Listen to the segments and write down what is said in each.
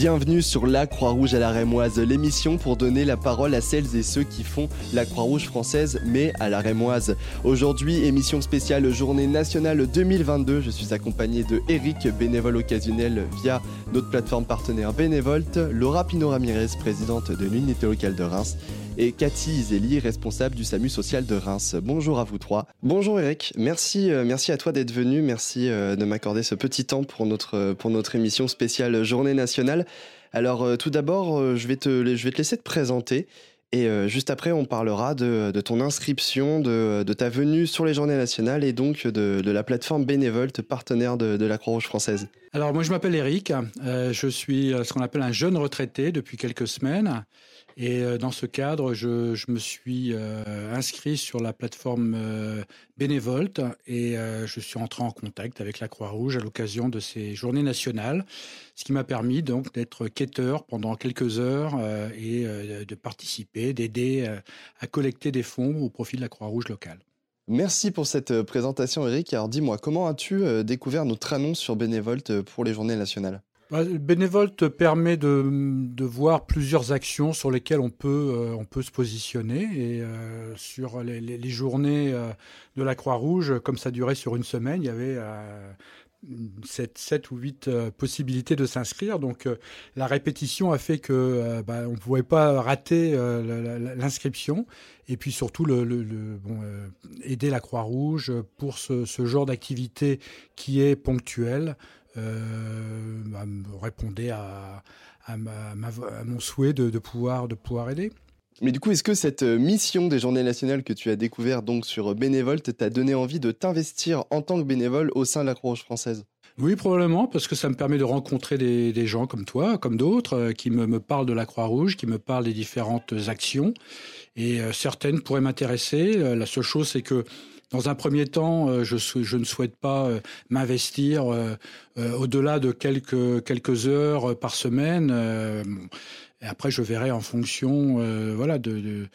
Bienvenue sur La Croix-Rouge à la Rémoise, l'émission pour donner la parole à celles et ceux qui font la Croix-Rouge française, mais à la Rémoise. Aujourd'hui, émission spéciale Journée nationale 2022. Je suis accompagné de Eric, bénévole occasionnel via notre plateforme partenaire Bénévolte, Laura Pino-Ramirez, présidente de l'unité locale de Reims, et Cathy Izeli, responsable du SAMU social de Reims. Bonjour à vous trois. Bonjour Eric, merci, euh, merci à toi d'être venu, merci euh, de m'accorder ce petit temps pour notre, notre émission spéciale Journée nationale. Alors euh, tout d'abord, je vais te laisser te présenter. Et juste après, on parlera de, ton inscription, de, ta venue sur les Journées nationales et donc de, la plateforme Bénévolte, partenaire de, la Croix-Rouge française. Alors moi, je m'appelle Eric. je suis ce qu'on appelle un jeune retraité depuis quelques semaines. Et euh, dans ce cadre, je, me suis euh, inscrit sur la plateforme euh, Bénévolte et je suis entré en contact avec la Croix-Rouge à l'occasion de ces journées nationales, ce qui m'a permis donc d'être quêteur pendant quelques heures et de participer, d'aider à collecter des fonds au profit de la Croix-Rouge locale. Merci pour cette présentation, Eric. Alors dis-moi, comment as-tu découvert notre annonce sur Bénévolte pour les journées nationales? Bénévole te permet de, voir plusieurs actions sur lesquelles on peut, euh, on peut se positionner. Et euh, sur les, journées euh, de la Croix-Rouge, comme ça durait sur une semaine, il y avait 7, 7, ou 8 possibilités de s'inscrire. Donc la répétition a fait que bah, ne pouvait pas rater l'inscription. Et puis surtout aider la Croix-Rouge pour ce genre d'activité qui est ponctuelle. Euh, bah, répondait à, à, mon souhait de, pouvoir, de pouvoir aider. Mais du coup, est-ce que cette euh, mission des Journées nationales que tu as découvert donc sur Bénévolte t'a donné envie de t'investir en tant que bénévole au sein de la Croix-Rouge française? Oui, probablement, parce que ça me permet de rencontrer des, gens comme toi, comme d'autres, euh, qui me, parlent de la Croix-Rouge, qui me parlent des différentes actions. Et certaines pourraient m'intéresser. La seule chose, c'est que dans un premier temps, euh, je, ne souhaite pas euh, m'investir euh, au-delà de quelques, heures par semaine. Après, je verrai en fonction voilà, de,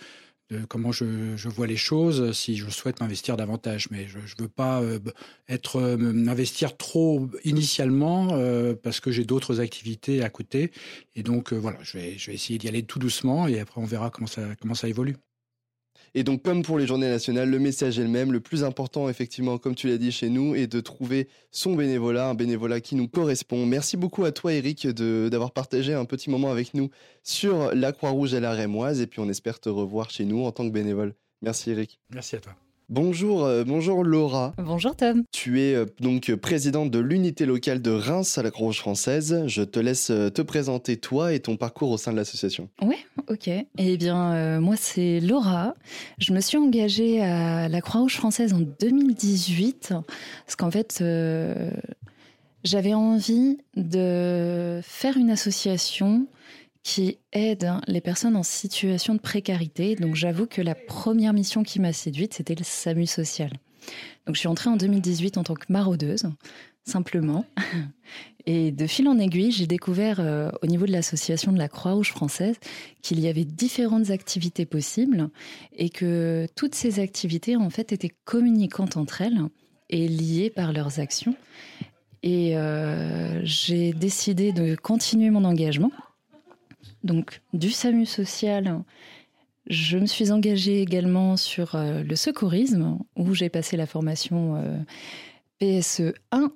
comment je, vois les choses, si je souhaite m'investir davantage. Mais je ne veux pas être m'investir trop initialement parce que j'ai d'autres activités à côté. Et donc, voilà, je vais, essayer d'y aller tout doucement et après, on verra comment ça évolue. Et donc, comme pour les journées nationales, le message est le même. Le plus important, effectivement, comme tu l'as dit chez nous, est de trouver son bénévolat, un bénévolat qui nous correspond. Merci beaucoup à toi, Eric, d'avoir partagé un petit moment avec nous sur la Croix-Rouge à la Rémoise. Et puis, on espère te revoir chez nous en tant que bénévole. Merci, Eric. Merci à toi. Bonjour, euh, bonjour Laura. Bonjour Tom. Tu es euh, donc présidente de l'unité locale de Reims à la Croix-Rouge française. Je te laisse euh, te présenter toi et ton parcours au sein de l'association. Oui, ok. Eh bien, moi c'est Laura. Je me suis engagée à la Croix-Rouge française en 2018 parce qu'en fait, j'avais envie de faire une association qui aide les personnes en situation de précarité. Donc j'avoue que la première mission qui m'a séduite, c'était le SAMU social. Donc je suis entrée en 2018 en tant que maraudeuse, simplement. Et de fil en aiguille, j'ai découvert euh, au niveau de l'association de la Croix-Rouge française qu'il y avait différentes activités possibles et que toutes ces activités en fait étaient communicantes entre elles et liées par leurs actions. Et euh, j'ai décidé de continuer mon engagement donc du SAMU social. Je me suis engagée également sur euh, le secourisme, où j'ai passé la formation euh, PSE 1.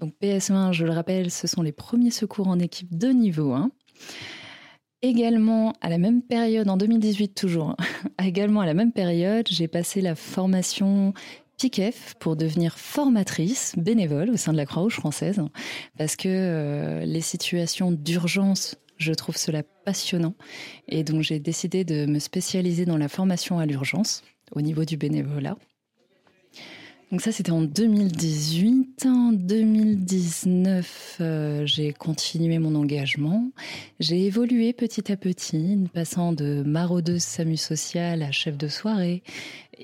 Donc PSE 1, je le rappelle, ce sont les premiers secours en équipe de niveau 1. Également, à la même période, en 2018 toujours, également à la même période, j'ai passé la formation PICEF pour devenir formatrice bénévole au sein de la Croix-Rouge française, parce que euh, les situations d'urgence je trouve cela passionnant. Et donc j'ai décidé de me spécialiser dans la formation à l'urgence au niveau du bénévolat. Donc ça, c'était en 2018. En 2019, euh, j'ai continué mon engagement. J'ai évolué petit à petit, passant de maraudeuse SAMU social à chef de soirée.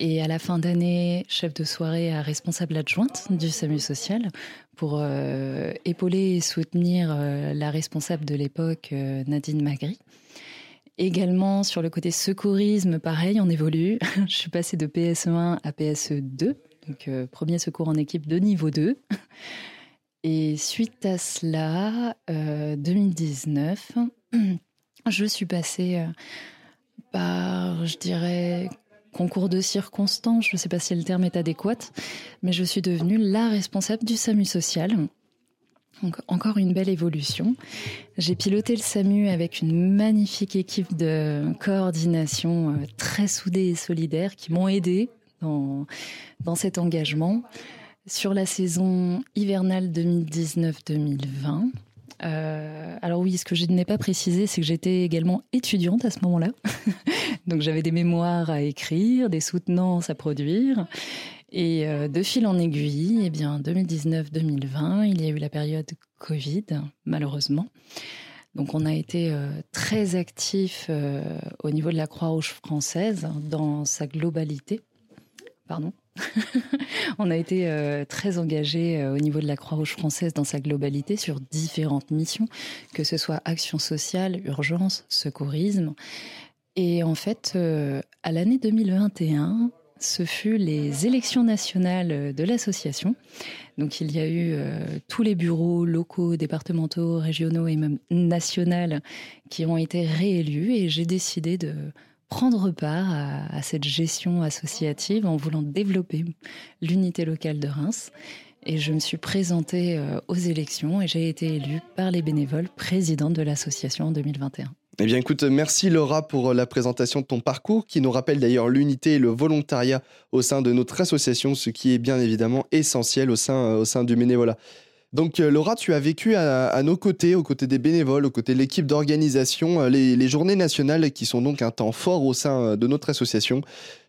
Et à la fin d'année, chef de soirée à responsable adjointe du SAMU social pour euh, épauler et soutenir euh, la responsable de l'époque, Nadine Magri. Également sur le côté secourisme, pareil, on évolue. Je suis passée de PSE1 à PSE2 donc euh, premier secours en équipe de niveau 2. Et suite à cela, 2019, je suis passée par, je dirais, concours de circonstances, je ne sais pas si le terme est adéquat, mais je suis devenue la responsable du SAMU social. Donc encore une belle évolution. J'ai piloté le SAMU avec une magnifique équipe de coordination euh, très soudée et solidaire qui m'ont aidé dans, dans cet engagement. Sur la saison hivernale 2019-2020, euh, alors oui, ce que je n'ai pas précisé, c'est que j'étais également étudiante à ce moment-là. Donc j'avais des mémoires à écrire, des soutenances à produire. Et euh, de fil en aiguille, eh bien 2019-2020, il y a eu la période Covid, malheureusement. Donc on a été euh, très actifs au niveau de la Croix-Rouge française dans sa globalité. Pardon. on a été euh, très engagé euh, au niveau de la Croix-Rouge française dans sa globalité sur différentes missions, que ce soit action sociale, urgence, secourisme. Et en fait, euh, à l'année 2021, ce fut les élections nationales de l'association. Donc il y a eu tous les bureaux locaux, départementaux, régionaux et même nationaux qui ont été réélus et j'ai décidé de prendre part à, cette gestion associative en voulant développer l'unité locale de Reims. Et je me suis présentée euh, aux élections et j'ai été élue par les bénévoles présidente de l'association en 2021. Eh bien écoute, merci Laura pour la présentation de ton parcours qui nous rappelle d'ailleurs l'unité et le volontariat au sein de notre association, ce qui est bien évidemment essentiel au sein, sein du bénévolat. Donc euh, Laura, tu as vécu à, nos côtés, aux côtés des bénévoles, aux côtés de l'équipe d'organisation, euh, les, journées nationales qui sont donc un temps fort au sein euh, de notre association.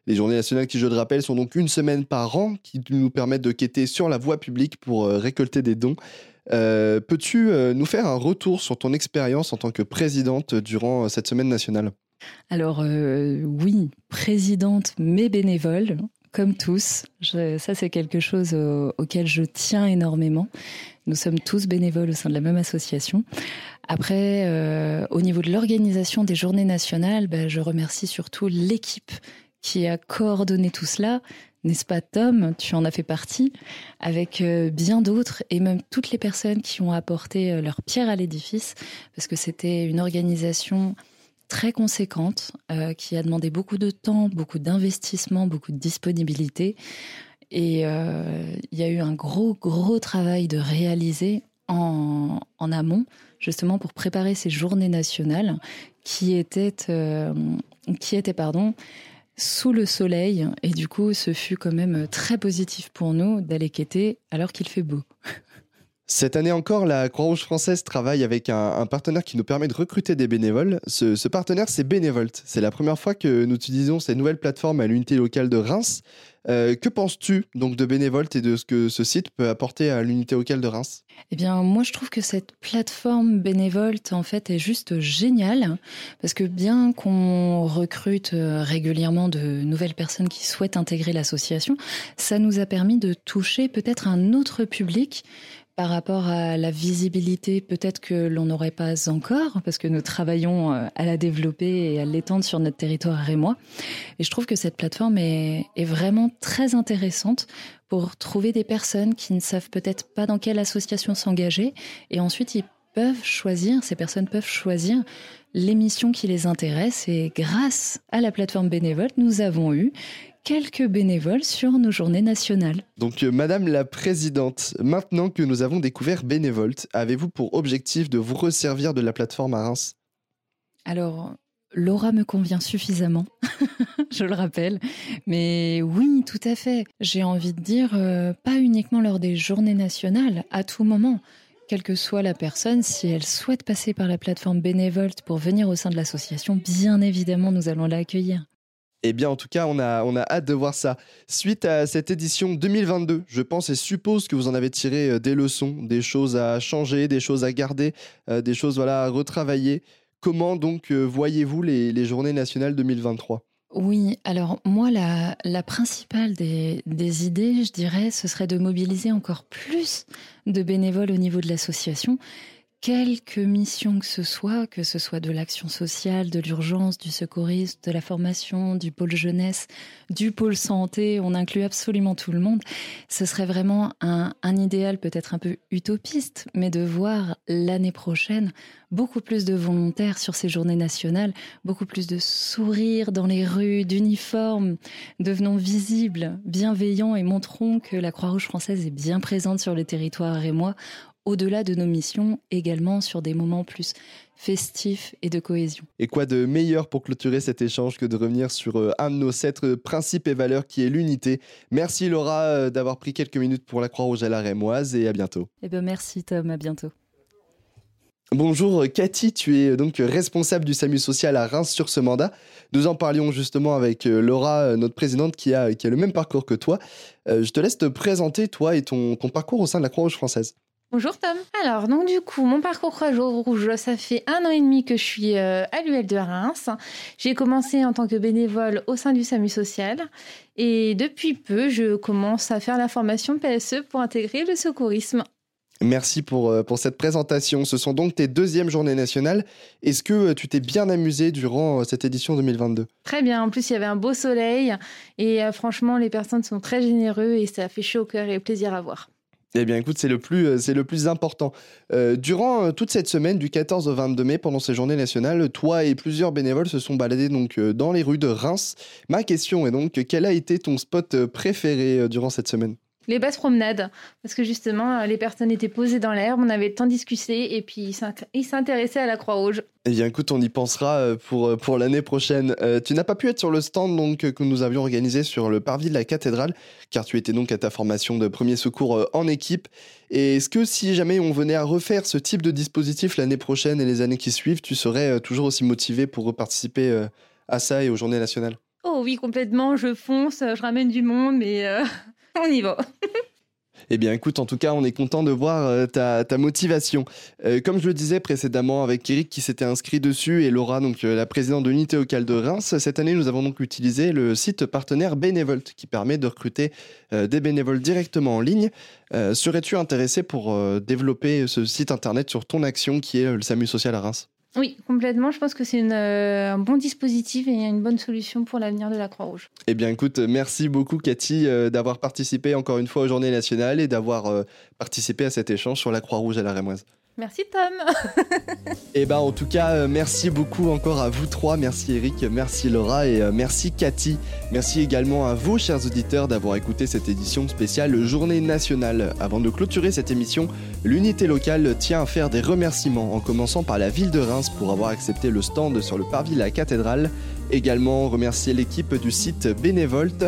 Les journées nationales qui, je le rappelle, sont donc une semaine par an qui nous permettent de quêter sur la voie publique pour récolter des dons. Peux-tu nous faire un retour sur ton expérience en tant que présidente durant cette semaine nationale? Alors oui, présidente mais bénévole comme tous. ça, c'est quelque chose auquel je tiens énormément. Nous sommes tous bénévoles au sein de la même association. Après, euh, au niveau de l'organisation des journées nationales, ben, je remercie surtout l'équipe qui a coordonné tout cela. N'est-ce pas Tom Tu en as fait partie, avec euh, bien d'autres et même toutes les personnes qui ont apporté euh, leur pierre à l'édifice, parce que c'était une organisation très conséquente, euh, qui a demandé beaucoup de temps, beaucoup d'investissement, beaucoup de disponibilité. Et il y a eu un gros, gros travail de réaliser en, en, amont, justement pour préparer ces journées nationales qui étaient, qui étaient pardon, sous le soleil. Et du coup, ce fut quand même très positif pour nous d'aller quêter alors qu'il fait beau. Cette année encore, la Croix-Rouge française travaille avec un, partenaire qui nous permet de recruter des bénévoles. Ce, partenaire, c'est Bénévolte. C'est la première fois que nous utilisons cette nouvelle plateforme à l'unité locale de Reims. Euh, que penses-tu donc de Bénévolte et de ce que ce site peut apporter à l'unité locale de Reims? Eh bien, moi, je trouve que cette plateforme Bénévolte, en fait, est juste géniale parce que bien qu'on recrute euh, régulièrement de nouvelles personnes qui souhaitent intégrer l'association, ça nous a permis de toucher peut-être un autre public par rapport à la visibilité, peut-être que l'on n'aurait pas encore, parce que nous travaillons euh, à la développer et à l'étendre sur notre territoire rémois. Et je trouve que cette plateforme est, vraiment très intéressante pour trouver des personnes qui ne savent peut-être pas dans quelle association s'engager. Et ensuite, ils peuvent choisir, ces personnes peuvent choisir l'émission qui les intéresse. Et grâce à la plateforme bénévole, nous avons eu quelques bénévoles sur nos journées nationales. Donc, euh, Madame la Présidente, maintenant que nous avons découvert Bénévolte, avez-vous pour objectif de vous resservir de la plateforme à Reims? Alors, Laura me convient suffisamment, je le rappelle. Mais oui, tout à fait. J'ai envie de dire, euh, pas uniquement lors des journées nationales, à tout moment. Quelle que soit la personne, si elle souhaite passer par la plateforme Bénévolte pour venir au sein de l'association, bien évidemment, nous allons l'accueillir. Eh bien, en tout cas, on a, on a hâte de voir ça. Suite à cette édition 2022, je pense et suppose que vous en avez tiré euh, des leçons, des choses à changer, des choses à garder, euh, des choses voilà, à retravailler. Comment donc euh, voyez-vous les, les, journées nationales 2023 oui, alors moi, la, la principale des, des, idées, je dirais, ce serait de mobiliser encore plus de bénévoles au niveau de l'association quelque mission que ce soit, que ce soit de l'action sociale, de l'urgence, du secourisme, de la formation, du pôle jeunesse, du pôle santé, on inclut absolument tout le monde, ce serait vraiment un, idéal peut-être un peu utopiste, mais de voir l'année prochaine beaucoup plus de volontaires sur ces journées nationales, beaucoup plus de sourires dans les rues, d'uniformes, devenons visibles, bienveillants et montrons que la Croix-Rouge française est bien présente sur le territoire. Rémois au-delà de nos missions, également sur des moments plus festifs et de cohésion. Et quoi de meilleur pour clôturer cet échange que de revenir sur euh, un de nos sept euh, principes et valeurs qui est l'unité? Merci Laura euh, d'avoir pris quelques minutes pour la Croix-Rouge à la Rémoise et à bientôt. Eh ben merci Tom, à bientôt. Bonjour Cathy, tu es donc responsable du SAMU social à Reims sur ce mandat. Nous en parlions justement avec Laura, notre présidente, qui a, qui a le même parcours que toi. Je te laisse te présenter, toi et ton, ton parcours au sein de la Croix-Rouge française. Bonjour Tom. Alors, donc du coup, mon parcours Croix-Rouge, ça fait un an et demi que je suis euh, à l'UL de Reims. J'ai commencé en tant que bénévole au sein du SAMU social et depuis peu, je commence à faire la formation PSE pour intégrer le secourisme. Merci pour, euh, pour cette présentation. Ce sont donc tes deuxièmes journées nationales. Est-ce que euh, tu t'es bien amusé durant cette édition 2022 Très bien. En plus, il y avait un beau soleil et franchement, les personnes sont très généreuses et ça fait chaud au cœur et plaisir à voir. Eh bien, écoute, c'est le plus, euh, c'est le plus important. Euh, durant euh, toute cette semaine, du 14 au 22 mai, pendant ces journées nationales, toi et plusieurs bénévoles se sont baladés donc dans les rues de Reims. Ma question est donc, quel a été ton spot préféré durant cette semaine? Les basses promenades, parce que justement, les personnes étaient posées dans l'herbe, on avait le temps de discuter et puis ils s'intéressaient à la Croix-Rouge. Eh bien, écoute, on y pensera euh, pour, euh, pour l'année prochaine. Euh, tu n'as pas pu être sur le stand donc, que nous avions organisé sur le parvis de la cathédrale, car tu étais donc à ta formation de premier secours en équipe. Et est-ce que si jamais on venait à refaire ce type de dispositif l'année prochaine et les années qui suivent, tu serais toujours aussi motivé pour participer à ça et aux journées nationales? Oh oui, complètement, je fonce, je ramène du monde, mais on y va. Eh bien, écoute, en tout cas, on est content de voir euh, ta, motivation. Euh, comme je le disais précédemment avec Eric qui s'était inscrit dessus et Laura, donc euh, la présidente de l'unité locale de Reims, cette année, nous avons donc utilisé le site partenaire Bénévolte qui permet de recruter des bénévoles directement en ligne. Serais-tu intéressé pour développer ce site internet sur ton action qui est le SAMU social à Reims? Oui, complètement. Je pense que c'est euh, un bon dispositif et une bonne solution pour l'avenir de la Croix-Rouge. Eh bien, écoute, merci beaucoup, Cathy, euh, d'avoir participé encore une fois aux Journées nationales et d'avoir euh, participé à cet échange sur la Croix-Rouge à la Rémoise. Merci Tom. et eh ben en tout cas, euh, merci beaucoup encore à vous trois. Merci Eric, merci Laura et euh, merci Cathy. Merci également à vous, chers auditeurs, d'avoir écouté cette édition spéciale Journée nationale. Avant de clôturer cette émission, l'unité locale tient à faire des remerciements, en commençant par la ville de Reims pour avoir accepté le stand sur le parvis de la cathédrale. Également remercier l'équipe du site Bénévolte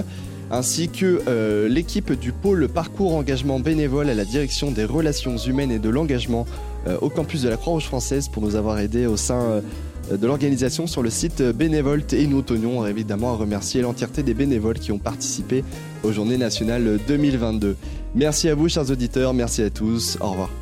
ainsi que euh, l'équipe du pôle parcours engagement bénévole à la direction des relations humaines et de l'engagement euh, au campus de la Croix-Rouge française pour nous avoir aidés au sein euh, de l'organisation sur le site Bénévolte et nous tenions évidemment à remercier l'entièreté des bénévoles qui ont participé aux Journées nationales 2022. Merci à vous chers auditeurs, merci à tous, au revoir.